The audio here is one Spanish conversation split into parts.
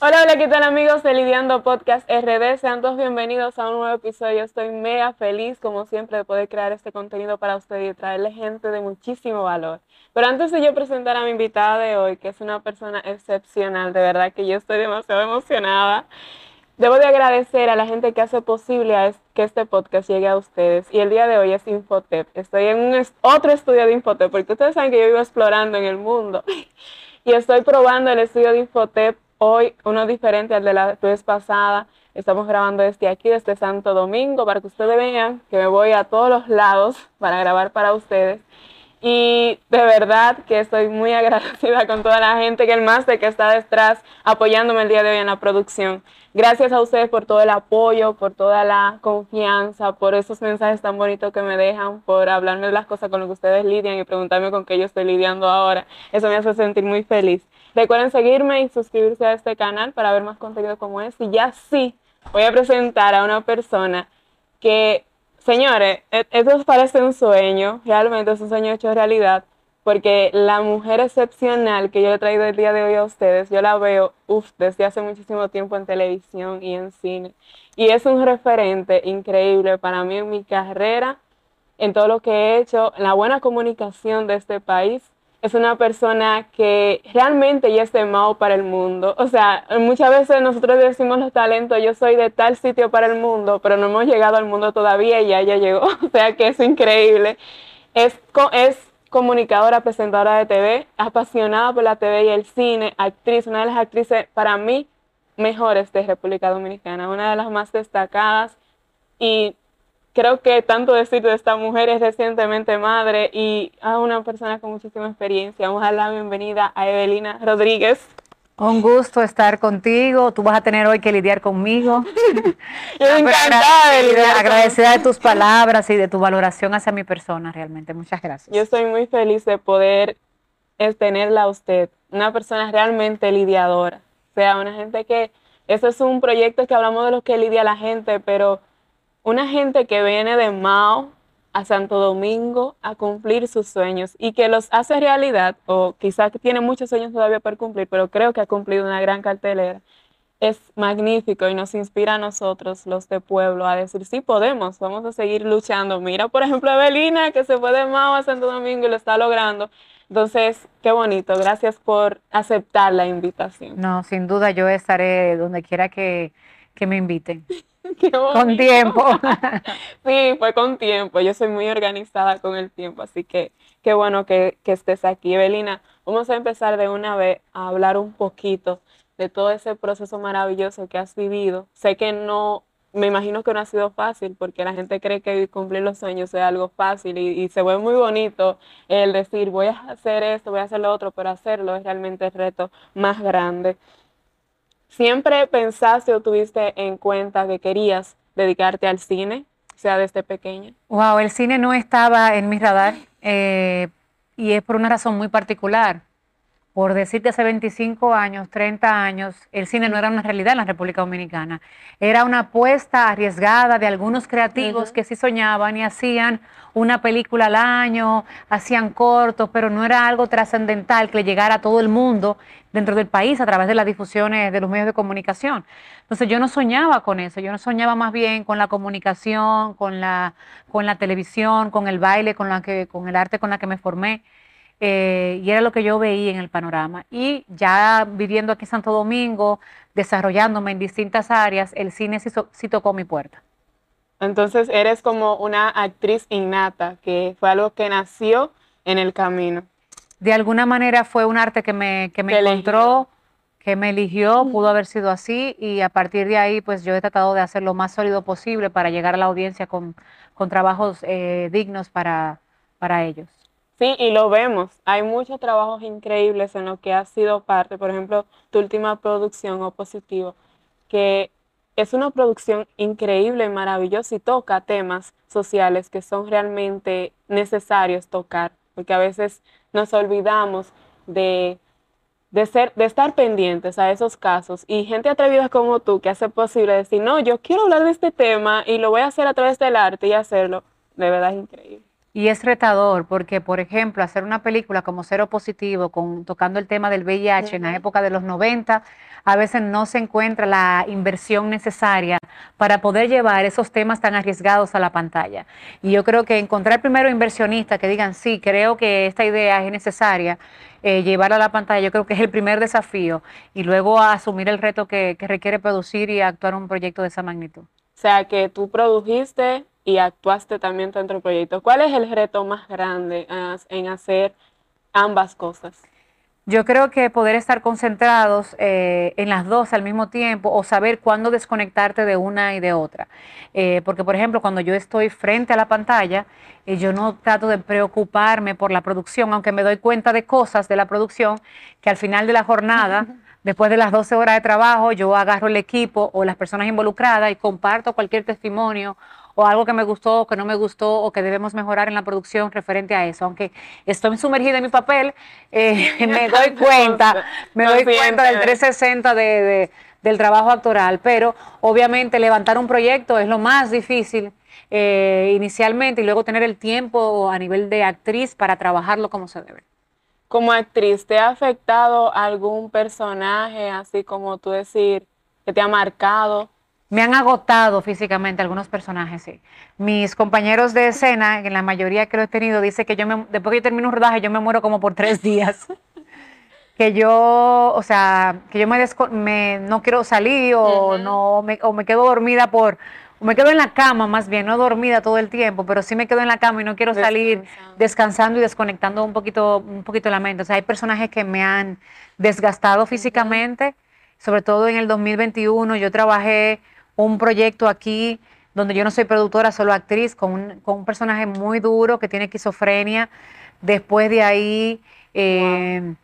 Hola, hola, ¿qué tal amigos de Lidiando Podcast RD? Sean todos bienvenidos a un nuevo episodio. Estoy mega feliz, como siempre, de poder crear este contenido para ustedes y traerle gente de muchísimo valor. Pero antes de yo presentar a mi invitada de hoy, que es una persona excepcional, de verdad que yo estoy demasiado emocionada. Debo de agradecer a la gente que hace posible que este podcast llegue a ustedes. Y el día de hoy es Infotep. Estoy en un otro estudio de Infotep, porque ustedes saben que yo vivo explorando en el mundo. Y estoy probando el estudio de Infotep Hoy uno diferente al de la vez pasada. Estamos grabando desde aquí, desde Santo Domingo, para que ustedes vean que me voy a todos los lados para grabar para ustedes. Y de verdad que estoy muy agradecida con toda la gente que el máster que está detrás apoyándome el día de hoy en la producción. Gracias a ustedes por todo el apoyo, por toda la confianza, por esos mensajes tan bonitos que me dejan, por hablarme de las cosas con las que ustedes lidian y preguntarme con qué yo estoy lidiando ahora. Eso me hace sentir muy feliz. Recuerden seguirme y suscribirse a este canal para ver más contenido como este. Y ya sí, voy a presentar a una persona que, señores, e-, esto parece un sueño, realmente es un sueño hecho realidad, porque la mujer excepcional que yo he traído el día de hoy a ustedes, yo la veo, uff, desde hace muchísimo tiempo en televisión y en cine. Y es un referente increíble para mí en mi carrera, en todo lo que he hecho, en la buena comunicación de este país es una persona que realmente ya es de para el mundo. O sea, muchas veces nosotros decimos los talentos, yo soy de tal sitio para el mundo, pero no hemos llegado al mundo todavía y ya, ya llegó. O sea, que es increíble. Es, es comunicadora, presentadora de TV, apasionada por la TV y el cine, actriz, una de las actrices para mí mejores de República Dominicana, una de las más destacadas y creo que tanto decir de esta mujer es recientemente madre y a una persona con muchísima experiencia. Vamos a dar la bienvenida a Evelina Rodríguez. Un gusto estar contigo. Tú vas a tener hoy que lidiar conmigo. Yo me encantada de Agradecida de tus palabras y de tu valoración hacia mi persona, realmente. Muchas gracias. Yo estoy muy feliz de poder tenerla a usted, una persona realmente lidiadora. O sea, una gente que, eso es un proyecto que hablamos de los que lidia la gente, pero una gente que viene de Mao a Santo Domingo a cumplir sus sueños y que los hace realidad, o quizás tiene muchos sueños todavía por cumplir, pero creo que ha cumplido una gran cartelera, es magnífico y nos inspira a nosotros, los de pueblo, a decir, sí podemos, vamos a seguir luchando. Mira, por ejemplo, Evelina, que se fue de Mao a Santo Domingo y lo está logrando. Entonces, qué bonito, gracias por aceptar la invitación. No, sin duda yo estaré donde quiera que, que me inviten. con tiempo. sí, fue con tiempo. Yo soy muy organizada con el tiempo, así que qué bueno que, que estés aquí. Evelina, vamos a empezar de una vez a hablar un poquito de todo ese proceso maravilloso que has vivido. Sé que no, me imagino que no ha sido fácil porque la gente cree que cumplir los sueños es algo fácil y, y, se ve muy bonito el decir voy a hacer esto, voy a hacer lo otro, pero hacerlo es realmente el reto más grande. ¿Siempre pensaste o tuviste en cuenta que querías dedicarte al cine, sea desde pequeña? Wow, el cine no estaba en mi radar eh, y es por una razón muy particular. Por decirte hace 25 años, 30 años, el cine no era una realidad en la República Dominicana. Era una apuesta arriesgada de algunos creativos que sí soñaban y hacían una película al año, hacían cortos, pero no era algo trascendental que le llegara a todo el mundo dentro del país a través de las difusiones de los medios de comunicación. Entonces yo no soñaba con eso, yo no soñaba más bien con la comunicación, con la, con la televisión, con el baile, con, la que, con el arte con la que me formé. Eh, y era lo que yo veía en el panorama. Y ya viviendo aquí en Santo Domingo, desarrollándome en distintas áreas, el cine sí tocó mi puerta. Entonces eres como una actriz innata, que fue algo que nació en el camino de alguna manera fue un arte que me, que me encontró, que me eligió, pudo haber sido así y a partir de ahí pues yo he tratado de hacer lo más sólido posible para llegar a la audiencia con, con trabajos eh, dignos para, para ellos. Sí, y lo vemos. Hay muchos trabajos increíbles en los que has sido parte. Por ejemplo, tu última producción, Opositivo, que es una producción increíble y maravillosa y toca temas sociales que son realmente necesarios tocar, porque a veces nos olvidamos de, ser, de estar pendientes a esos casos y gente atrevida como tú que hace posible decir, no, yo quiero hablar de este tema y lo voy a hacer a través del arte y hacerlo, de verdad es increíble. Y es retador porque, por ejemplo, hacer una película como Cero Positivo, con, tocando el tema del VIH en la época de los 90, a veces no se encuentra la inversión necesaria para poder llevar esos temas tan arriesgados a la pantalla. Y yo creo que encontrar primero inversionistas que digan, sí, creo que esta idea es necesaria, eh, llevarla a la pantalla, yo creo que es el primer desafío. Y luego asumir el reto que, que requiere producir y actuar un proyecto de esa magnitud. O sea, que tú produjiste y actuaste también dentro del proyecto. ¿Cuál es el reto más grande en hacer ambas cosas? Yo creo que poder estar concentrados eh, en las dos al mismo tiempo o saber cuándo desconectarte de una y de otra. Eh, porque, por ejemplo, cuando yo estoy frente a la pantalla, eh, yo no trato de preocuparme por la producción, aunque me doy cuenta de cosas de la producción que al final de la jornada Después de las 12 horas de trabajo, yo agarro el equipo o las personas involucradas y comparto cualquier testimonio o algo que me gustó o que no me gustó o que debemos mejorar en la producción referente a eso. Aunque estoy sumergida en mi papel, eh, me doy cuenta, me doy cuenta del 360 de, del trabajo actoral, pero obviamente levantar un proyecto es lo más difícil eh, inicialmente y luego tener el tiempo a nivel de actriz para trabajarlo como se debe. Como actriz, ¿te ha afectado algún personaje, así como tú decir, que te ha marcado? Me han agotado físicamente algunos personajes, sí. Mis compañeros de escena, en la mayoría que lo he tenido, dice que yo me, después que yo termino un rodaje, yo me muero como por tres días. que yo, o sea, que yo me, no quiero salir o, no, o me quedo dormida por me quedo en la cama más bien, no dormida todo el tiempo, pero sí me quedo en la cama y no quiero salir descansando y desconectando un poquito, un poquito la mente. O sea, hay personajes que me han desgastado físicamente, sobre todo en el 2021. Yo trabajé un proyecto aquí donde yo no soy productora, solo actriz, con un, con un personaje muy duro que tiene esquizofrenia. Después de ahí... Eh,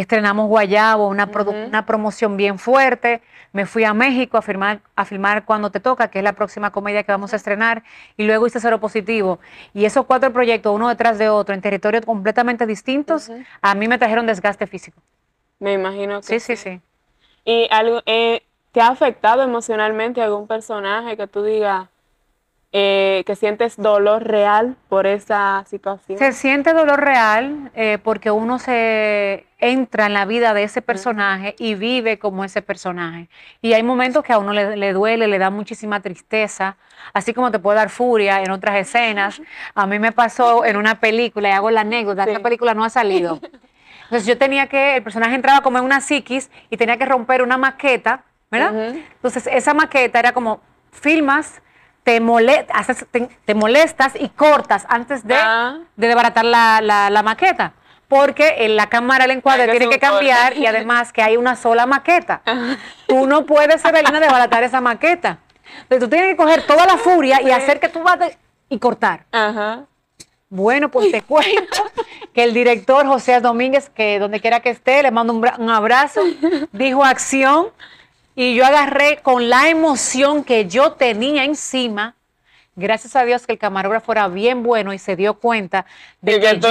estrenamos Guayabo, una, una, promoción bien fuerte. Me fui a México a, firmar, a filmar Cuando Te Toca, que es la próxima comedia que vamos a estrenar, y luego hice Cero Positivo. Y esos cuatro proyectos, uno detrás de otro, en territorios completamente distintos, a mí me trajeron desgaste físico. Me imagino que sí. Sí, sí, ¿Y algo, eh, te ha afectado emocionalmente algún personaje que tú digas, eh, que sientes dolor real por esa situación? Se siente dolor real eh, porque uno se entra en la vida de ese personaje y vive como ese personaje. Y hay momentos que a uno le, duele, le da muchísima tristeza, así como te puede dar furia en otras escenas. A mí me pasó en una película, y hago la anécdota, esta película no ha salido. Entonces yo tenía que, el personaje entraba como en una psiquis y tenía que romper una maqueta, ¿verdad? Entonces esa maqueta era como, filmas te, te, molestas y cortas antes de, ah. de desbaratar la, la, maqueta. Porque en la cámara el encuadre tiene que cambiar y además que hay una sola maqueta. Tú no puedes, Evelina, desbaratar esa maqueta. Entonces tú tienes que coger toda la furia y hacer que tú vas y cortar. Bueno, pues te cuento que el director José Domínguez, que donde quiera que esté, le mando un, un abrazo, dijo acción y yo agarré con la emoción que yo tenía encima. Gracias a Dios que el camarógrafo era bien bueno y se dio cuenta de que, yo,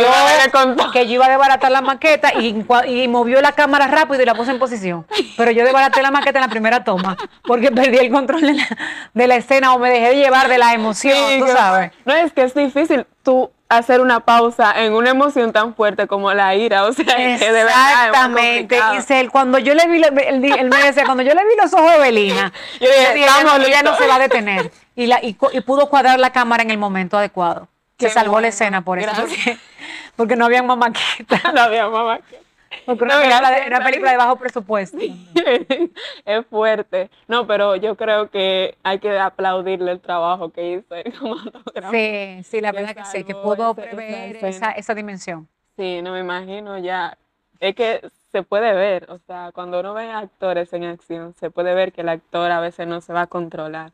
que, yo, iba a desbaratar la maqueta y, y, movió la cámara rápido y la puse en posición. Pero yo desbaraté la maqueta en la primera toma porque perdí el control de la, escena o me dejé llevar de la emoción, tú sabes. No, es que es difícil. Tú hacer una pausa en una emoción tan fuerte como la ira, o sea, que de verdad Exactamente, y cuando yo le vi, él, me decía, cuando yo le vi los ojos de Belina, yo dije, ella, no se va a detener, y, la, y, pudo cuadrar la cámara en el momento adecuado, que salvó la escena por eso, porque, no había mamaqueta. no había mamaqueta. Porque una, película, película de bajo presupuesto. es fuerte. No, pero yo creo que hay que aplaudirle el trabajo que hizo Sí, sí, la verdad que sí, que pudo prever esa, esa dimensión. Sí, no me imagino ya. Es que se puede ver, o sea, cuando uno ve actores en acción, se puede ver que el actor a veces no se va a controlar.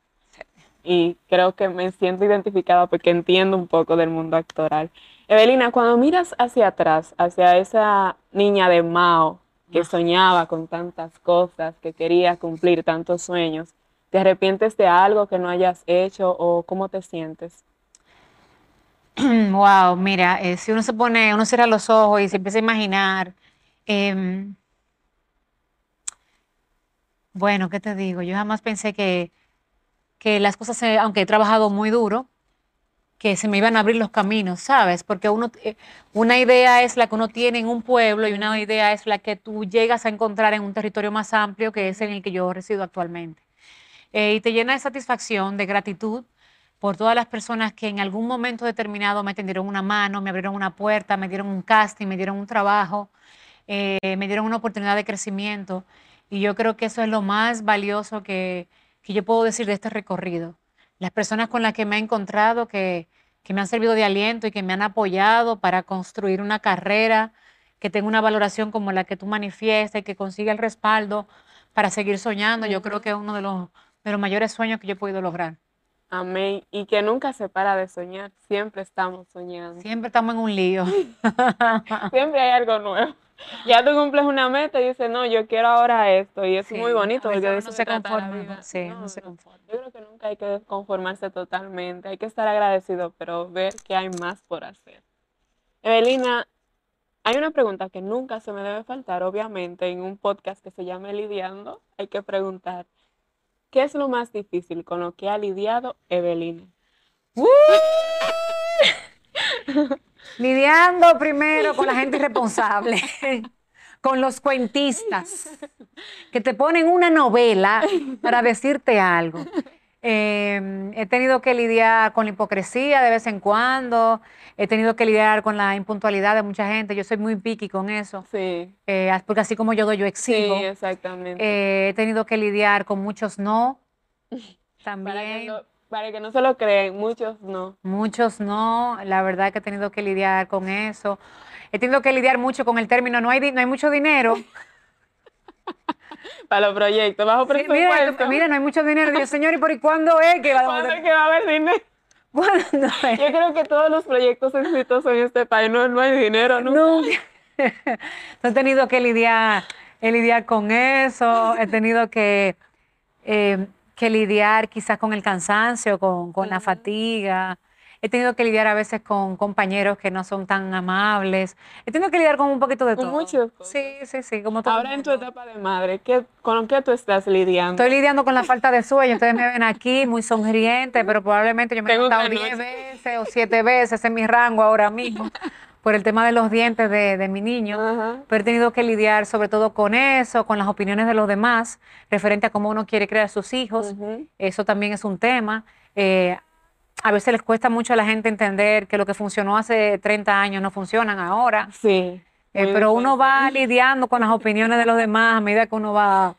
Y creo que me siento identificada porque entiendo un poco del mundo actoral. Evelina, cuando miras hacia atrás, hacia esa niña de Mao que soñaba con tantas cosas, que quería cumplir tantos sueños, ¿te arrepientes de algo que no hayas hecho o cómo te sientes? Wow, mira, eh, si uno se pone, uno cierra los ojos y se empieza a imaginar, em, bueno, ¿qué te digo? Yo jamás pensé que, que las cosas, aunque he trabajado muy duro, que se me iban a abrir los caminos, ¿sabes? Porque eh, una idea es la que uno tiene en un pueblo y una idea es la que tú llegas a encontrar en un territorio más amplio que es en el que yo resido actualmente. Eh, y te llena de satisfacción, de gratitud por todas las personas que en algún momento determinado me tendieron una mano, me abrieron una puerta, me dieron un casting, me dieron un trabajo, eh, me dieron una oportunidad de crecimiento. Y yo creo que eso es lo más valioso que, que yo puedo decir de este recorrido las personas con las que me he encontrado que, me han servido de aliento y que me han apoyado para construir una carrera que tenga una valoración como la que tú manifiestas y que consiga el respaldo para seguir soñando. Yo creo que es uno de los, de los mayores sueños que yo he podido lograr. Amén. Y que nunca se para de soñar. Siempre estamos soñando. Siempre estamos en un lío. Siempre hay algo nuevo. ya tú cumples una meta y dices, no, yo quiero ahora esto. Y es muy bonito porque no se conforma. Sí, no, se conforma. Yo creo que nunca hay que conformarse totalmente. Hay que estar agradecido, pero ver que hay más por hacer. Evelina, hay una pregunta que nunca se me debe faltar, obviamente, en un podcast que se llama Lidiando. Hay que preguntar, ¿qué es lo más difícil con lo que ha lidiado Evelina? Lidiando primero con la gente irresponsable, con los cuentistas, que te ponen una novela para decirte algo. Em, he tenido que lidiar con la hipocresía de vez en cuando, he tenido que lidiar con la impuntualidad de mucha gente, yo soy muy piqui con eso, sí. Eh, porque así como yo doy, yo exijo. Sí, exactamente. Eh, he tenido que lidiar con muchos no, también. Para que no se lo creen, muchos no. Muchos no, la verdad que he tenido que lidiar con eso. He tenido que lidiar mucho con el término, no hay, no hay mucho dinero. Para los proyectos, bajo presupuesto. mira, no hay mucho dinero. Yo, señor, ¿y por cuándo es que va, ¿Cuándo es que va a haber dinero? ¿Cuándo es? Yo creo que todos los proyectos exitosos en este país no, no hay dinero, ¿no? No. he tenido que lidiar, lidiar con eso, he tenido que... Eh, que lidiar quizás con el cansancio, con, la fatiga. He tenido que lidiar a veces con compañeros que no son tan amables. He tenido que lidiar con un poquito de todo. Muchos. Sí, sí, sí. Como todo Ahora en tu etapa de madre, ¿qué, ¿con qué tú estás lidiando? Estoy lidiando con la falta de sueño. Ustedes me ven aquí muy sonriente, pero probablemente yo me he levantado 10 veces o 7 veces en mi rango ahora mismo por el tema de los dientes de, mi niño, pero he tenido que lidiar sobre todo con eso, con las opiniones de los demás, referente a cómo uno quiere crear a sus hijos. Eso también es un tema. Eh, a veces les cuesta mucho a la gente entender que lo que funcionó hace 30 años no funcionan ahora. Sí. Eh, pero uno va lidiando con las opiniones de los demás a medida que uno va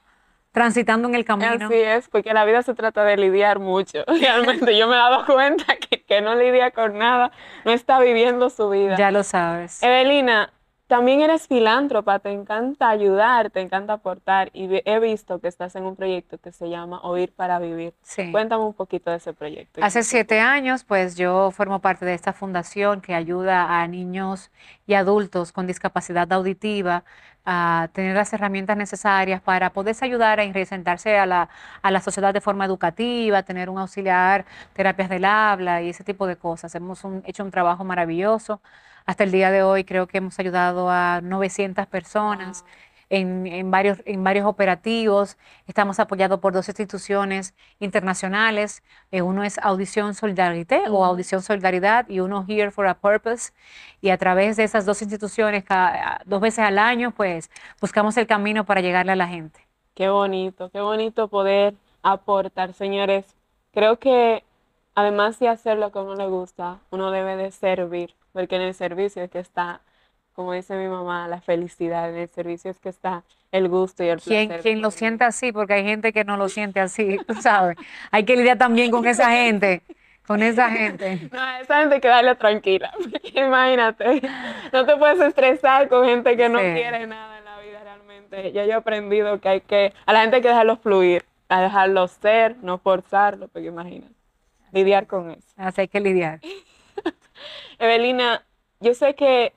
transitando en el camino. Así es, porque la vida se trata de lidiar mucho. Realmente yo me he dado cuenta que, que no lidia con nada, no está viviendo su vida. Ya lo sabes. Evelina, también eres filántropa, te encanta ayudar, te encanta aportar y he visto que estás en un proyecto que se llama Oír para Vivir. Sí. Cuéntame un poquito de ese proyecto. Hace siete años, pues yo formo parte de esta fundación que ayuda a niños y adultos con discapacidad auditiva a tener las herramientas necesarias para poderse ayudar a resentarse a la, a la sociedad de forma educativa, tener un auxiliar, terapias del habla y ese tipo de cosas. Hemos hecho un trabajo maravilloso hasta el día de hoy creo que hemos ayudado a 900 personas. En, varios, en varios operativos. Estamos apoyados por dos instituciones internacionales. Eh, uno es Audición Solidarité o Audición Solidaridad y uno Here for a Purpose. Y a través de esas dos instituciones, cada, dos veces al año, pues buscamos el camino para llegarle a la gente. Qué bonito, qué bonito poder aportar, señores. Creo que además de hacer lo que a uno le gusta, uno debe de servir porque en el servicio es que está, como dice mi mamá, la felicidad, en el servicio es que está el gusto y el placer. Quien, lo siente así, porque hay gente que no lo siente así, tú sabes. Hay que lidiar también con esa gente. Con esa gente. No, esa gente que darle tranquila. Imagínate. No te puedes estresar con gente que no quiere nada en la vida realmente. Ya yo he aprendido que hay que, a la gente hay que dejarlo fluir, a dejarlo ser, no forzarlo, porque imagínate. Lidiar con eso. Así hay que lidiar. Evelina, yo sé que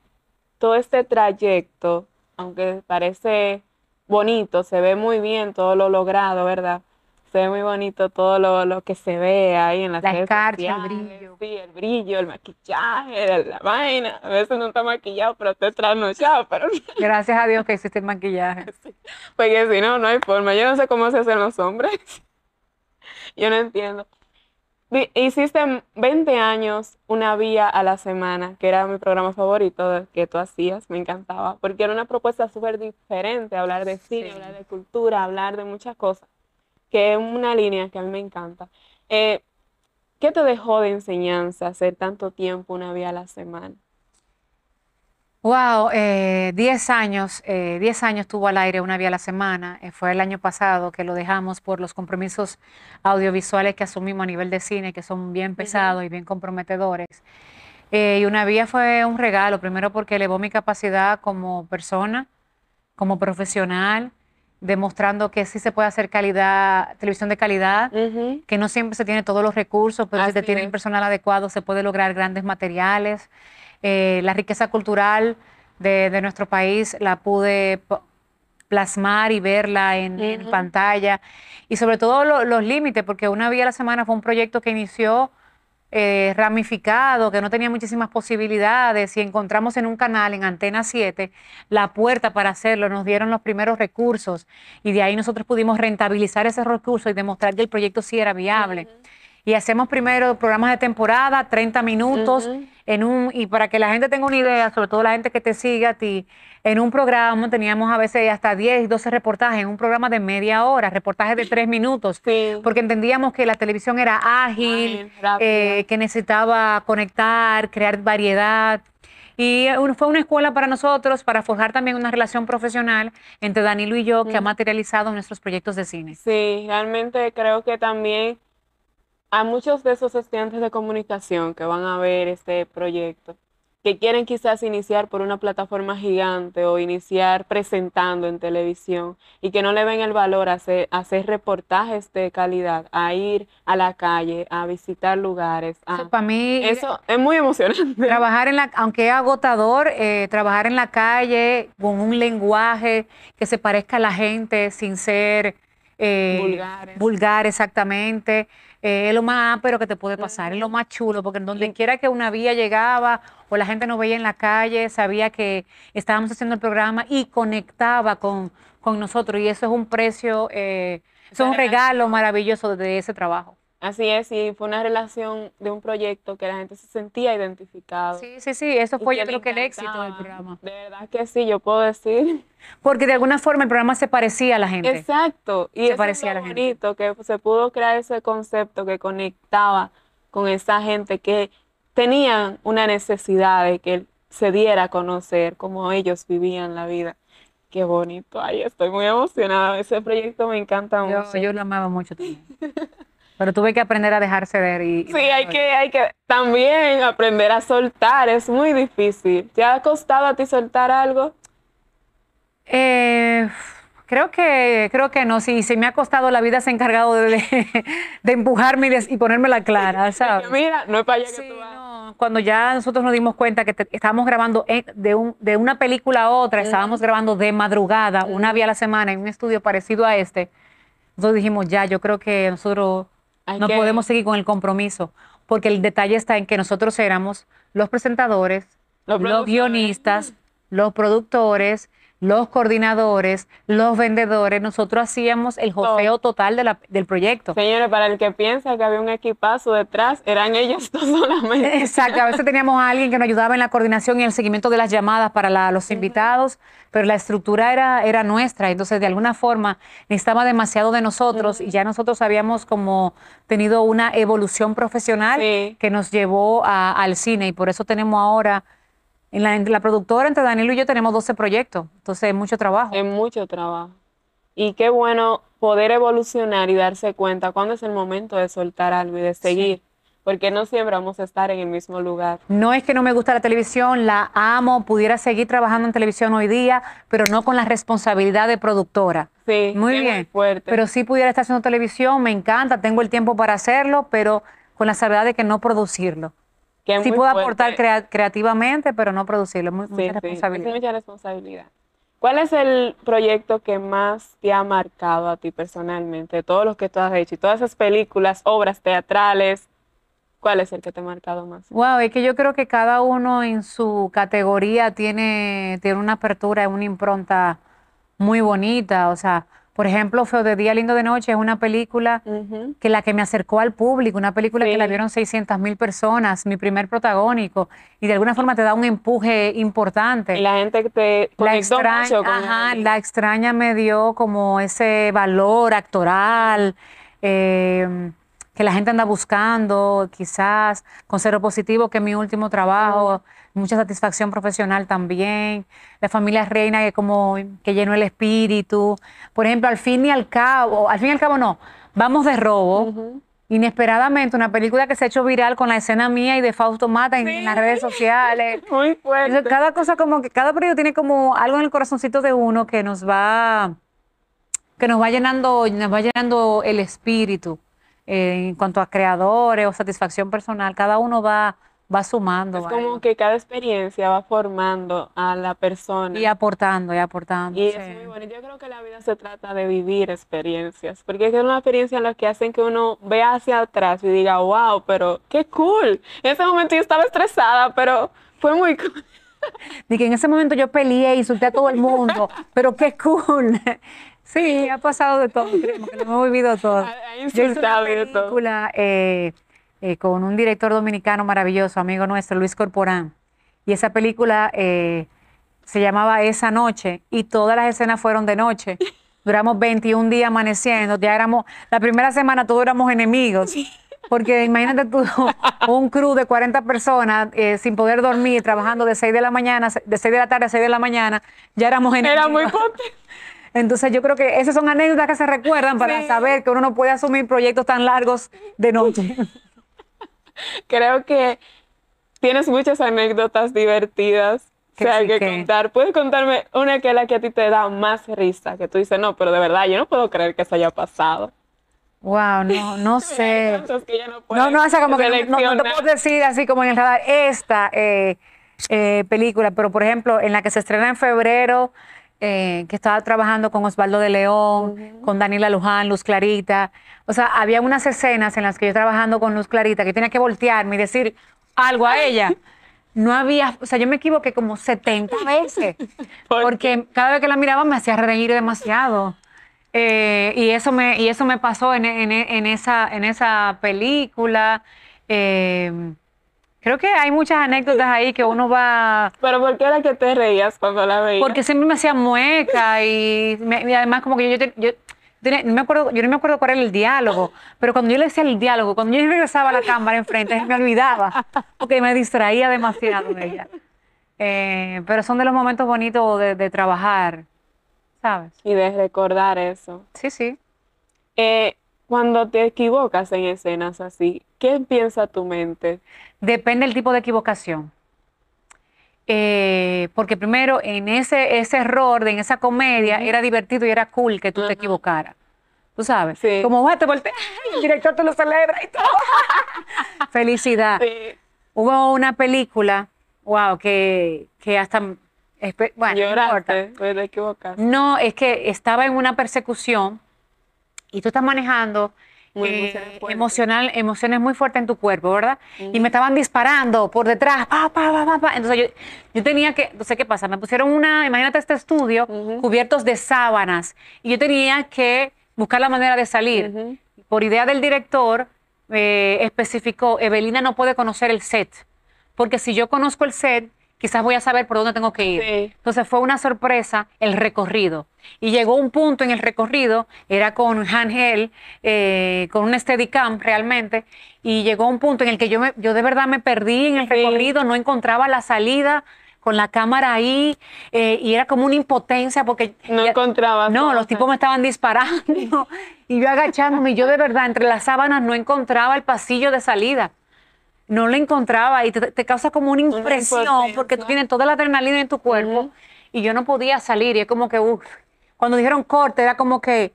todo este trayecto, aunque parece bonito, se ve muy bien todo lo logrado, ¿verdad? Se ve muy bonito todo lo, que se ve ahí en las la escarcha, el brillo. Sí, el brillo, el maquillaje, la vaina. A veces no está maquillado, pero está trasnochado. Pero... Gracias a Dios que existe el maquillaje. Porque si no, no hay forma. Yo no sé cómo se hacen los hombres. Yo no entiendo. Hiciste 20 años una vía a la semana, que era mi programa favorito que tú hacías, me encantaba, porque era una propuesta súper diferente, hablar de cine, hablar de cultura, hablar de muchas cosas, que es una línea que a mí me encanta. Eh, ¿Qué te dejó de enseñanza hacer tanto tiempo una vía a la semana? Wow, 10 eh, años, 10 eh, años tuvo al aire una vía a la semana. Eh, fue el año pasado que lo dejamos por los compromisos audiovisuales que asumimos a nivel de cine, que son bien pesados y bien comprometedores. y una vía fue un regalo, primero porque elevó mi capacidad como persona, como profesional, demostrando que sí se puede hacer calidad, televisión de calidad, que no siempre se tiene todos los recursos, pero si se tiene el personal adecuado se puede lograr grandes materiales. Eh, la riqueza cultural de, nuestro país la pude plasmar y verla en, pantalla. Y sobre todo los límites, porque una vía a la semana fue un proyecto que inició eh, ramificado, que no tenía muchísimas posibilidades, y encontramos en un canal, en Antena 7, la puerta para hacerlo, nos dieron los primeros recursos, y de ahí nosotros pudimos rentabilizar ese recurso y demostrar que el proyecto sí era viable. Y hacemos primero programas de temporada, 30 minutos, en un, y para que la gente tenga una idea, sobre todo la gente que te sigue a ti, en un programa teníamos a veces hasta 10, 12 reportajes, en un programa de media hora, reportajes de 3 minutos, porque entendíamos que la televisión era ágil, eh, que necesitaba conectar, crear variedad. Y fue una escuela para nosotros, para forjar también una relación profesional entre Danilo y yo, que ha materializado nuestros proyectos de cine. Sí, realmente creo que también a muchos de esos estudiantes de comunicación que van a ver este proyecto, que quieren quizás iniciar por una plataforma gigante o iniciar presentando en televisión y que no le ven el valor a hacer, hacer reportajes de calidad, a ir a la calle, a visitar lugares. para mí eso es muy emocionante. Trabajar en la, aunque es agotador, eh, trabajar en la calle con un lenguaje que se parezca a la gente sin ser eh, vulgares. vulgar exactamente. Eh, es lo más pero que te puede pasar, es lo más chulo, porque en donde quiera que una vía llegaba o la gente nos veía en la calle, sabía que estábamos haciendo el programa y conectaba con, con nosotros. Y eso es un precio, eh, es un regalo maravilloso de ese trabajo. Así es, y fue una relación de un proyecto que la gente se sentía identificado. Sí, sí, sí, eso fue yo creo que el éxito del programa. De verdad que sí, yo puedo decir. Porque de alguna forma el programa se parecía a la gente. Exacto, y se parecía a la bonito, que se pudo crear ese concepto que conectaba con esa gente que tenían una necesidad de que se diera a conocer cómo ellos vivían la vida. Qué bonito, ay, estoy muy emocionada, ese proyecto me encanta mucho. Yo lo amaba mucho también. Pero tuve que aprender a dejarse ver y... Sí, hay que, hay que también aprender a soltar, es muy difícil. ¿Te ha costado a ti soltar algo? Eh, creo que creo que no, sí, si me ha costado, la vida se ha encargado de, de, empujarme y, ponerme la clara, ¿sabes? Mira, no es para allá que tú vas. No, cuando ya nosotros nos dimos cuenta que estábamos grabando de, un, de una película a otra, estábamos grabando de madrugada, una vez a la semana, en un estudio parecido a este, nosotros dijimos, ya, yo creo que nosotros no podemos seguir con el compromiso, porque el detalle está en que nosotros éramos los presentadores, los, guionistas, los productores, los coordinadores, los vendedores, nosotros hacíamos el joseo total de la, del proyecto. Señores, para el que piensa que había un equipazo detrás, eran ellos dos solamente. Exacto, a veces teníamos a alguien que nos ayudaba en la coordinación y el seguimiento de las llamadas para los invitados, pero la estructura era, era nuestra, entonces de alguna forma necesitaba demasiado de nosotros y ya nosotros habíamos como tenido una evolución profesional que nos llevó al cine y por eso tenemos ahora en la, la productora, entre Danilo y yo, tenemos 12 proyectos. Entonces, es mucho trabajo. Es mucho trabajo. Y qué bueno poder evolucionar y darse cuenta cuándo es el momento de soltar algo y de seguir. Porque no siempre vamos a estar en el mismo lugar. No es que no me gusta la televisión, la amo, pudiera seguir trabajando en televisión hoy día, pero no con la responsabilidad de productora. Sí, muy bien. fuerte. Pero sí pudiera estar haciendo televisión, me encanta, tengo el tiempo para hacerlo, pero con la salvedad de que no producirlo sí puedo aportar creativamente, pero no producirlo. Muy, mucha responsabilidad. mucha responsabilidad. ¿Cuál es el proyecto que más te ha marcado a ti personalmente? Todos los que tú has hecho y todas esas películas, obras teatrales, ¿cuál es el que te ha marcado más? Wow, es que yo creo que cada uno en su categoría tiene, tiene una apertura, una impronta muy bonita. O sea, Por ejemplo, Feo de Día, Lindo de Noche es una película que la que me acercó al público, una película que la vieron 600 mil personas, mi primer protagónico, y de alguna forma te da un empuje importante. Y la gente que te La conectó mucho con ajá, la extraña me dio como ese valor actoral eh, que la gente anda buscando, quizás con cero positivo, que es mi último trabajo, mucha satisfacción profesional también. La familia reina que como que llenó el espíritu. Por ejemplo, al fin y al cabo, al fin y al cabo no, vamos de robo. Inesperadamente, una película que se ha hecho viral con la escena mía y de Fausto Mata en, en las redes sociales. Muy fuerte. Entonces, cada cosa como que cada periodo tiene como algo en el corazoncito de uno que nos va que nos va llenando nos va llenando el espíritu eh, en cuanto a creadores o satisfacción personal cada uno va va sumando Es como que cada experiencia va formando a la persona. y aportando y aportando Y sí. es muy bonito. Yo creo que la vida se trata de vivir experiencias, porque es una experiencia en la que hacen que uno vea hacia atrás y diga, wow, pero qué cool. En ese momento yo estaba estresada, pero fue muy cool. de que en ese momento yo peleé insulté a todo el mundo pero qué cool sí ha pasado de todo que lo hemos vivido todo Ha- ha Yo hice una y de todo. película eh, eh, con un director dominicano maravilloso, amigo nuestro, Luis Corporán. Y esa película eh, se llamaba Esa Noche y todas las escenas fueron de noche. Duramos 21 días amaneciendo. Ya éramos, la primera semana todos éramos enemigos. Porque imagínate tú, un crew de 40 personas eh, sin poder dormir, trabajando de 6 de la mañana, de 6 de la tarde a 6 de la mañana, ya éramos enemigos. Era muy potente. Entonces yo creo que esas son anécdotas que se recuerdan para Sí. saber que uno no puede asumir proyectos tan largos de noche. Creo que tienes muchas anécdotas divertidas Que que hay sí, que que- contar. ¿Puedes contarme una que es la que a ti te da más risa? Que tú dices, no, pero de verdad, yo no puedo creer que eso haya pasado. Wow, no, no sé. cosas que ya no No, no, o sea, como que no, te puedo decir así como en el radar esta eh, eh, película, pero por ejemplo, en la que se estrena en febrero, eh, que estaba trabajando con Osvaldo de León, con Daniela Luján, Luz Clarita. O sea, había unas escenas en las que yo trabajando con Luz Clarita que tenía que voltearme y decir algo a ella. No había, o sea, yo me equivoqué como 70 veces, ¿Por porque cada vez que la miraba me hacía reír demasiado. Eh, y, eso me, y eso me pasó en, en- en esa, en esa película. Eh, creo que hay muchas anécdotas ahí que uno va... Pero ¿por qué era que te reías cuando la veías? Porque siempre me hacía mueca y, me- y además como que yo, yo no me acuerdo, yo no me acuerdo cuál era el diálogo, pero cuando yo le decía el diálogo, cuando yo regresaba a la cámara enfrente, me olvidaba, porque me distraía demasiado ella. Eh, pero son de los momentos bonitos de, de trabajar, ¿sabes? Y de recordar eso. Sí, sí. Eh, cuando te equivocas en escenas así, ¿qué piensa tu mente? Depende del tipo de equivocación. Eh, porque primero, en ese, ese error, de, en esa comedia, era divertido y era cool que tú te equivocaras. Tú sabes. Sí. Como, "Guau, te volteas, el director te lo celebra y todo. Felicidad. Sí, Hubo una película, wow, que, que hasta, bueno, no lloraste, pues te equivocaste. No, es que estaba en una persecución y tú estás manejando Muy eh, emocional, emociones muy fuertes en tu cuerpo, ¿verdad? Y me estaban disparando por detrás, pa, pa, pa, pa, pa. Entonces yo, yo tenía que, entonces, ¿qué pasa? Me pusieron una, imagínate este estudio, cubiertos de sábanas, y yo tenía que buscar la manera de salir. Por idea del director, eh, especificó, Evelina no puede conocer el set, porque si yo conozco el set, quizás voy a saber por dónde tengo que ir. Sí. Entonces fue una sorpresa el recorrido. Y llegó un punto en el recorrido, era con handheld, eh, con un Steadicam realmente, y llegó un punto en el que yo, me- yo de verdad me perdí en el Sí. recorrido, no encontraba la salida con la cámara ahí, eh, y era como una impotencia porque... No ya- encontrabas No, los tipos me estaban disparando, y yo agachándome, y yo de verdad entre las sábanas no encontraba el pasillo de salida. No lo encontraba y te, te causa como una impresión porque tú tienes toda la adrenalina en tu cuerpo y yo no podía salir y es como que, uff, cuando dijeron corte era como que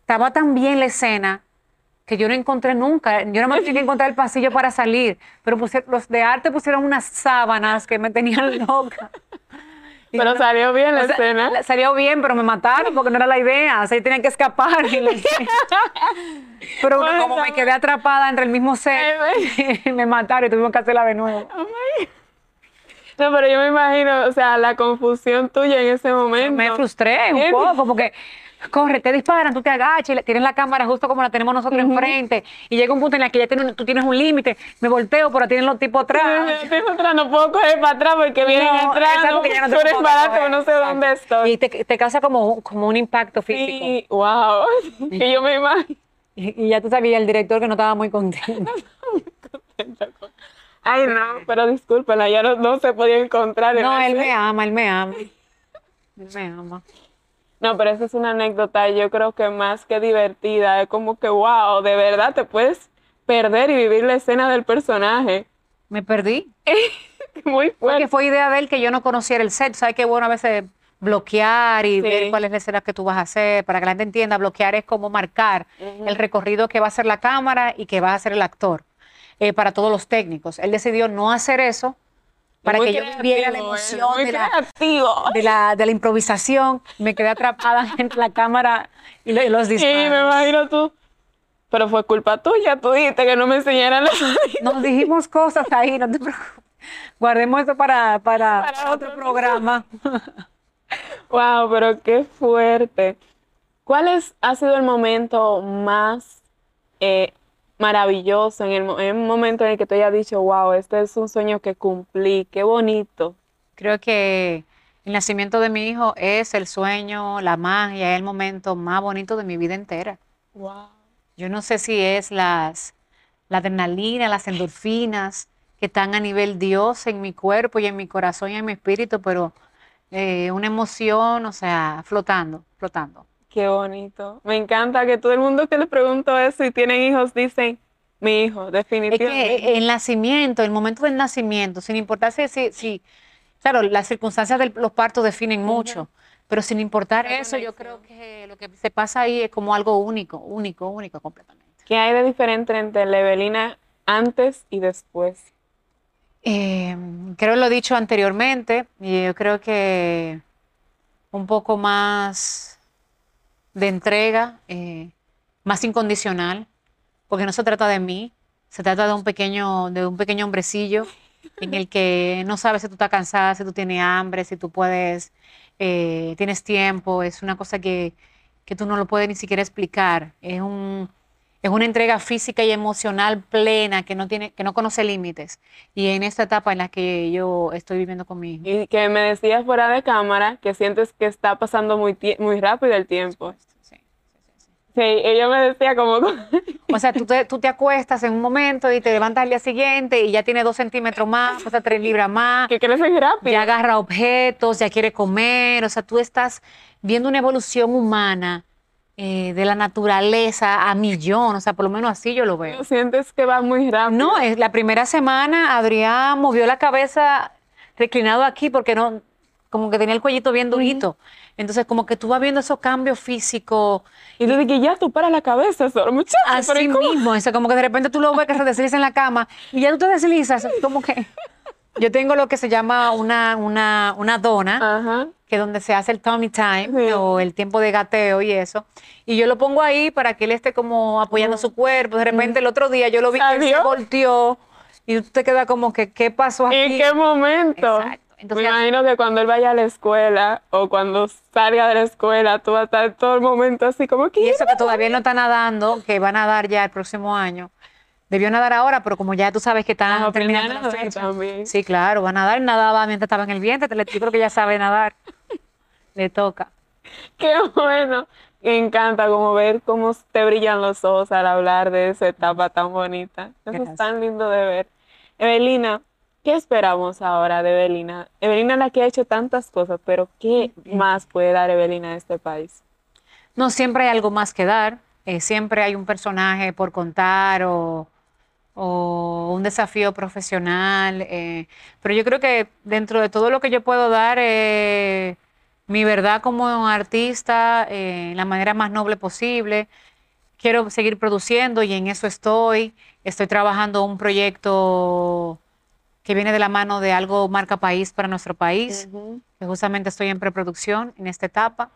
estaba tan bien la escena que yo no encontré nunca, yo no me tenía que encontrar el pasillo para salir, pero pusie- los de arte pusieron unas sábanas que me tenían loca. Pero salió bien la o sea, escena. Salió bien, pero me mataron porque no era la idea. O sea, yo tenía que escapar. pero Bueno. como me quedé atrapada entre el mismo set, me mataron y tuvimos que hacerla de nuevo. No, pero yo me imagino, o sea, la confusión tuya en ese momento. Me frustré un poco porque corre, te disparan, tú te agachas, y tienes la cámara justo como la tenemos nosotros enfrente, y llega un punto en el que ya tienes, tú tienes un límite, me volteo, pero tienen los tipos atrás. No puedo coger para atrás porque vienen No, atrás. No, no eres barato, no sé dónde estoy. Y te, te causa como, como un impacto físico. Sí, wow. Que yo me imagino. Y, y ya tú sabías el director que no estaba muy contento. Ay, no, pero discúlpela, ya no, no se podía encontrar. en No, él me ama, él me ama. Él me ama. No, pero esa es una anécdota, yo creo que más que divertida, es como que, wow, de verdad te puedes perder y vivir la escena del personaje. Me perdí. Muy Porque fuerte. fue idea de él que yo no conociera el set. ¿Sabes qué bueno a veces bloquear y Sí. ver cuál es la escena que tú vas a hacer? Para que la gente entienda, bloquear es como marcar el recorrido que va a hacer la cámara y que va a hacer el actor eh, para todos los técnicos. Él decidió no hacer eso para Muy que yo viviera la creativo, eh, emoción muy de la, creativo. de, la, de la improvisación. Me quedé atrapada entre la cámara y lo- y los Sí, disparos. me imagino tú. Pero fue culpa tuya, tú dijiste que no me enseñaran las Nos dijimos cosas ahí, no te preocupes. Guardemos eso para, para, Para otro otro programa. Wow, pero qué fuerte. ¿Cuál es, ha sido el momento más eh, maravilloso, en el, mo- en el momento en el que tú hayas dicho, wow, este es un sueño que cumplí, qué bonito? Creo que el nacimiento de mi hijo es el sueño, la magia, el momento más bonito de mi vida entera. Wow. Yo no sé si es las, la adrenalina, las endorfinas que están a nivel Dios en mi cuerpo y en mi corazón y en mi espíritu, pero eh, una emoción, o sea, flotando, flotando. Qué bonito. Me encanta que todo el mundo que le pregunto eso y tienen hijos dicen, mi hijo, Es definitivamente. que el nacimiento, el momento del nacimiento, sin importar si, si, si- claro, las circunstancias de los partos definen mucho, pero sin importar eso, yo creo que lo que se pasa ahí es como algo único, único, único completamente. ¿Qué hay de diferente entre la Evelina antes y después? Eh, creo lo he dicho anteriormente, y yo creo que un poco más de entrega, eh, más incondicional, porque no se trata de mí, se trata de un pequeño, de un pequeño hombrecillo en el que no sabes si tú estás cansada, si tú tienes hambre, si tú puedes, eh, tienes tiempo, es una cosa que, que tú no lo puedes ni siquiera explicar, es un, es una entrega física y emocional plena que no tiene, que no conoce límites. Y en esta etapa en la que yo estoy viviendo con mi hijo. Y que me decías fuera de cámara que sientes que está pasando muy, muy rápido el tiempo. Sí, sí, sí, sí. Ella me decía como, O sea, tú te, tú te acuestas en un momento y te levantas al día siguiente y ya tiene dos centímetros más, o sea, tres libras más, que crecen rápido. ya agarra objetos, ya quiere comer, o sea, tú estás viendo una evolución humana eh, de la naturaleza a millón, o sea, por lo menos así yo lo veo. Sientes que va muy rápido. No, es la primera semana Adrián movió la cabeza reclinado aquí porque no, como que tenía el cuellito bien durito. Entonces, como que tú vas viendo esos cambios físicos Y tú dices, ya tú para la cabeza, solo muchacho. así mismo. O sea, como que de repente tú lo ves que se desliza en la cama y ya tú te deslizas. Como que yo tengo lo que se llama una, una, una dona, Ajá. que es donde se hace el tummy time Sí. o el tiempo de gateo y eso. Y yo lo pongo ahí para que él esté como apoyando su cuerpo. De repente el otro día yo lo vi que él se volteó y tú te quedas como que, ¿qué pasó aquí? ¿En qué momento? Exacto. Entonces, Me imagino que cuando él vaya a la escuela o cuando salga de la escuela, tú vas a estar todo el momento así como Y que... eso que todavía no está nadando, que va a nadar ya el próximo año. Debió nadar ahora, pero como ya tú sabes que están Ah, terminando la fecha. también. Sí, claro, va a nadar. Nadaba mientras estaba en el vientre. Yo creo que ya sabe nadar. Le toca. Qué bueno. Me encanta como ver cómo te brillan los ojos al hablar de esa etapa tan bonita. Eso es tan lindo de ver. Evelina, ¿qué esperamos ahora de Evelina? Evelina la que ha hecho tantas cosas, pero ¿qué más puede dar Evelina a este país? No, siempre hay algo más que dar. eh, siempre hay un personaje por contar o, o un desafío profesional. eh, pero yo creo que dentro de todo lo que yo puedo dar, eh, mi verdad como artista, eh, la manera más noble posible. Quiero seguir produciendo y en eso estoy. Estoy trabajando un proyecto que viene de la mano de algo marca país para nuestro país, que justamente estoy en preproducción en esta etapa.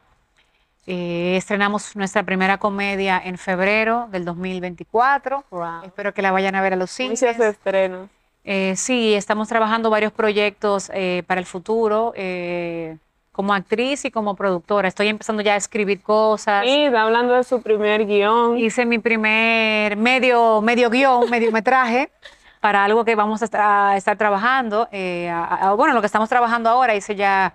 Eh, estrenamos nuestra primera comedia en febrero del 2024. Wow. Espero que la vayan a ver a los cines. Muchos estrenos. Eh, sí, estamos trabajando varios proyectos eh, para el futuro, eh, como actriz y como productora. Estoy empezando ya a escribir cosas. Sí, está hablando de su primer guion. Hice mi primer medio, medio guion, mediometraje para algo que vamos a estar, a estar trabajando. eh, a- a- bueno, lo que estamos trabajando ahora, hice ya,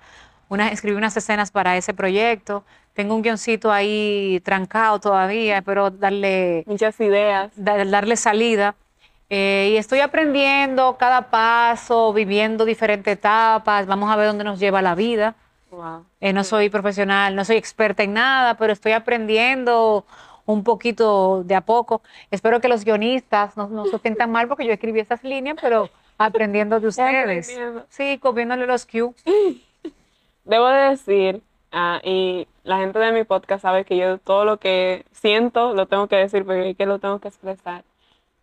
una, escribí unas escenas para ese proyecto. Tengo un guioncito ahí trancado todavía, espero darle, Muchas ideas. da- darle salida. Eh, y estoy aprendiendo cada paso, viviendo diferentes etapas. Vamos a ver dónde nos lleva la vida. Wow. Eh, no soy profesional, no soy experta en nada, pero estoy aprendiendo un poquito de a poco. Espero que los guionistas no, no se sientan mal porque yo escribí esas líneas, pero aprendiendo de ustedes. Aprendiendo. Sí, copiándole los cues. Debo de decir, ah, y la gente de mi podcast sabe que yo todo lo que siento lo tengo que decir porque es que lo tengo que expresar.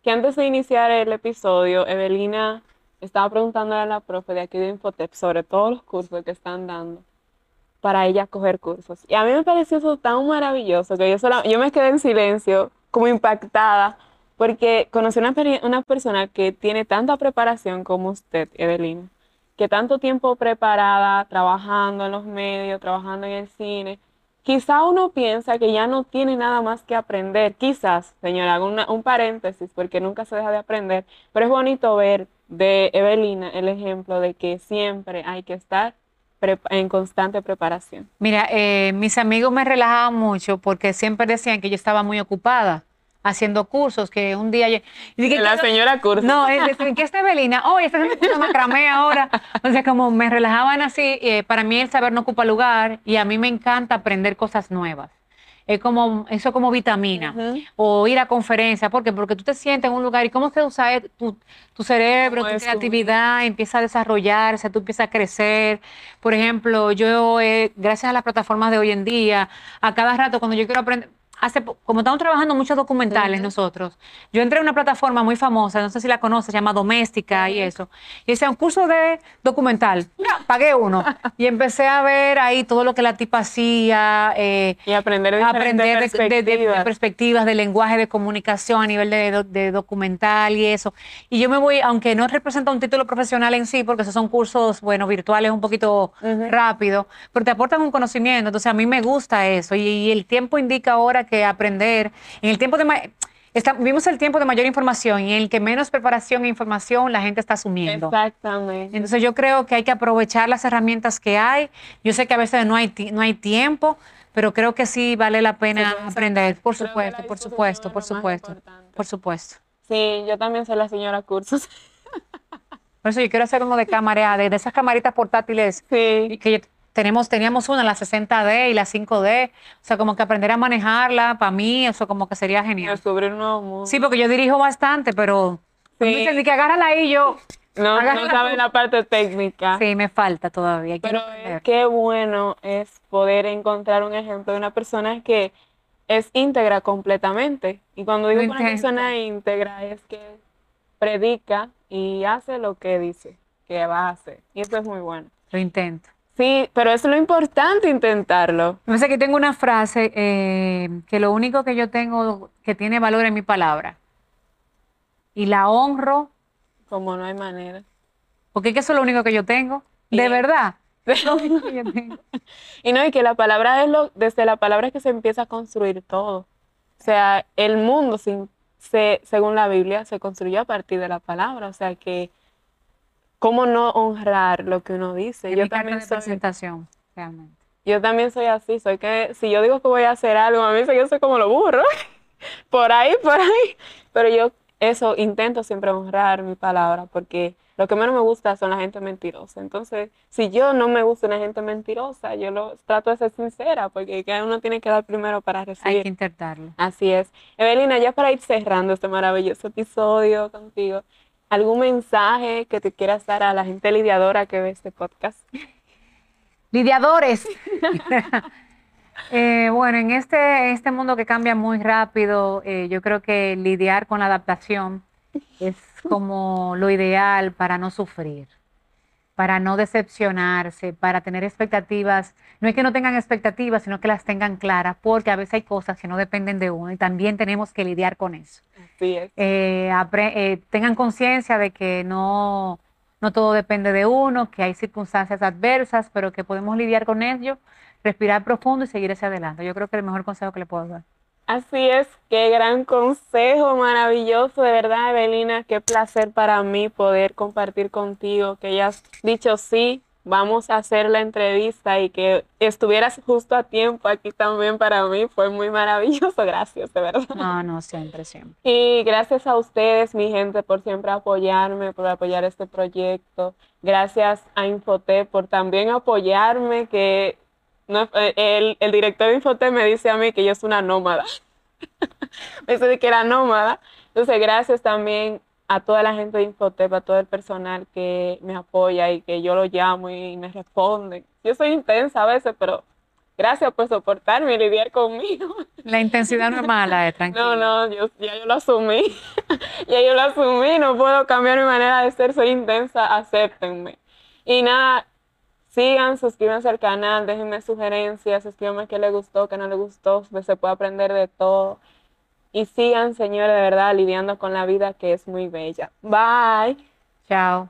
Que antes de iniciar el episodio, Evelina estaba preguntándole a la profe de aquí de Infotep sobre todos los cursos que están dando para ella coger cursos. Y a mí me pareció eso tan maravilloso que yo, sola- yo me quedé en silencio, como impactada, porque conocí una, una persona que tiene tanta preparación como usted, Evelina que tanto tiempo preparada, trabajando en los medios, trabajando en el cine, quizá uno piensa que ya no tiene nada más que aprender. Quizás, señora, una- un paréntesis porque nunca se deja de aprender, pero es bonito ver de Evelina el ejemplo de que siempre hay que estar en constante preparación. Mira, eh, mis amigos me relajaban mucho porque siempre decían que yo estaba muy ocupada haciendo cursos, que un día... yo- y dije, La "¿Qué- señora Curso. No, es decir, ¿qué está Evelina? Oh, está haciendo curso macramé ahora. O sea, como me relajaban así, eh, para mí el saber no ocupa lugar y a mí me encanta aprender cosas nuevas. Es como, eso como vitamina. O ir a conferencias, ¿por qué? Porque tú te sientes en un lugar y cómo se usa eh, tu, tu cerebro, tu creatividad, empieza a desarrollarse, tú empiezas a crecer. Por ejemplo, yo, eh, gracias a las plataformas de hoy en día, a cada rato cuando yo quiero aprender, hace, como estamos trabajando muchos documentales nosotros, yo entré a una plataforma muy famosa, no sé si la conoces, se llama Doméstica y eso, y decía un curso de documental, pagué uno, y empecé a ver ahí todo lo que la tipa hacía, eh, Y aprender de aprender de, de- de- de perspectivas. perspectivas, de lenguaje, de comunicación a nivel de, do- de documental y eso. Y yo me voy, aunque no representa un título profesional en sí, porque esos son cursos, bueno, virtuales un poquito rápido, pero te aportan un conocimiento. Entonces a mí me gusta eso. Y, y el tiempo indica ahora que aprender, en el tiempo de... ma- está- vivimos el tiempo de mayor información y en el que menos preparación e información la gente está asumiendo. Exactamente. Entonces yo creo que hay que aprovechar las herramientas que hay. Yo sé que a veces no hay, no hay tiempo, pero creo que sí vale la pena aprender. Por que supuesto, por supuesto, es por supuesto, por supuesto. Sí, yo también soy la señora Cursos. Por eso yo quiero hacer uno de cámara, de, de esas camaritas portátiles Sí. que tenemos, teníamos una, la 60D y la 5D. O sea, como que aprender a manejarla, para mí, eso como que sería genial. Descubrir un nuevo mundo. Sí, porque yo dirijo bastante, pero Sí. me dicen que agárrala ahí yo. No, no saben la parte técnica. Sí, me falta todavía. Pero es qué bueno es poder encontrar un ejemplo de una persona que es íntegra completamente. Y cuando digo una persona íntegra es que predica y hace lo que dice que va a hacer. Y eso es muy bueno. Lo intento. Sí, pero es lo importante intentarlo. Me parece que tengo una frase eh, que lo único que yo tengo que tiene valor es mi palabra. Y la honro Como no hay manera. porque es que eso es lo único que yo tengo. De verdad. Lo único que yo tengo. Y no, y que la palabra es lo, desde la palabra es que se empieza a construir todo. O sea, el mundo, sin- se, según la Biblia, se construyó a partir de la palabra. O sea que, ¿cómo no honrar lo que uno dice? Es Yo mi carta también de soy, presentación, realmente. yo también soy así. Soy que, si yo digo que voy a hacer algo, a mí yo soy como lo burro. Por ahí, por ahí. Pero yo eso intento siempre honrar mi palabra porque lo que menos me gusta son la gente mentirosa. Entonces, si yo no me gusta una gente mentirosa, yo lo trato de ser sincera porque cada uno tiene que dar primero para Hay recibir. que intentarlo. Así es. Evelina, ya para ir cerrando este maravilloso episodio contigo, ¿algún mensaje que te quieras dar a la gente lidiadora que ve este podcast? Lidiadores. Eh, bueno, en este, este mundo que cambia muy rápido, eh, yo creo que lidiar con la adaptación es como lo ideal para no sufrir, para no decepcionarse, para tener expectativas. No es que no tengan expectativas, sino que las tengan claras, porque a veces hay cosas que no dependen de uno y también tenemos que lidiar con eso. Es. Eh, eh, tengan conciencia de que no, no todo depende de uno, que hay circunstancias adversas, pero que podemos lidiar con ello, respirar profundo y seguir hacia adelante. Yo creo que es el mejor consejo que le puedo dar. Así es, qué gran consejo, maravilloso, de verdad, Evelina, qué placer para mí poder compartir contigo, que hayas dicho sí, vamos a hacer la entrevista y que estuvieras justo a tiempo aquí también para mí fue muy maravilloso, gracias, de verdad. No, no, siempre, siempre. Y gracias a ustedes, mi gente, por siempre apoyarme, por apoyar este proyecto. Gracias a Infotep por también apoyarme, que no, eh, el, el, director de Infotep me dice a mí que yo soy una nómada. me dice que era nómada. Entonces, gracias también a toda la gente de Infotep, a todo el personal que me apoya y que yo lo llamo y me responden. Yo soy intensa a veces, pero gracias por soportarme y lidiar conmigo. La intensidad no es mala, es tranquilo. No, no, yo, ya yo lo asumí. ya yo lo asumí, no puedo cambiar mi manera de ser, soy intensa, acéptenme. Y nada, sigan, suscríbanse al canal, déjenme sugerencias, escríbanme qué les gustó, qué no les gustó, se puede aprender de todo. Y sigan, señores, de verdad, lidiando con la vida que es muy bella. Bye. Chao.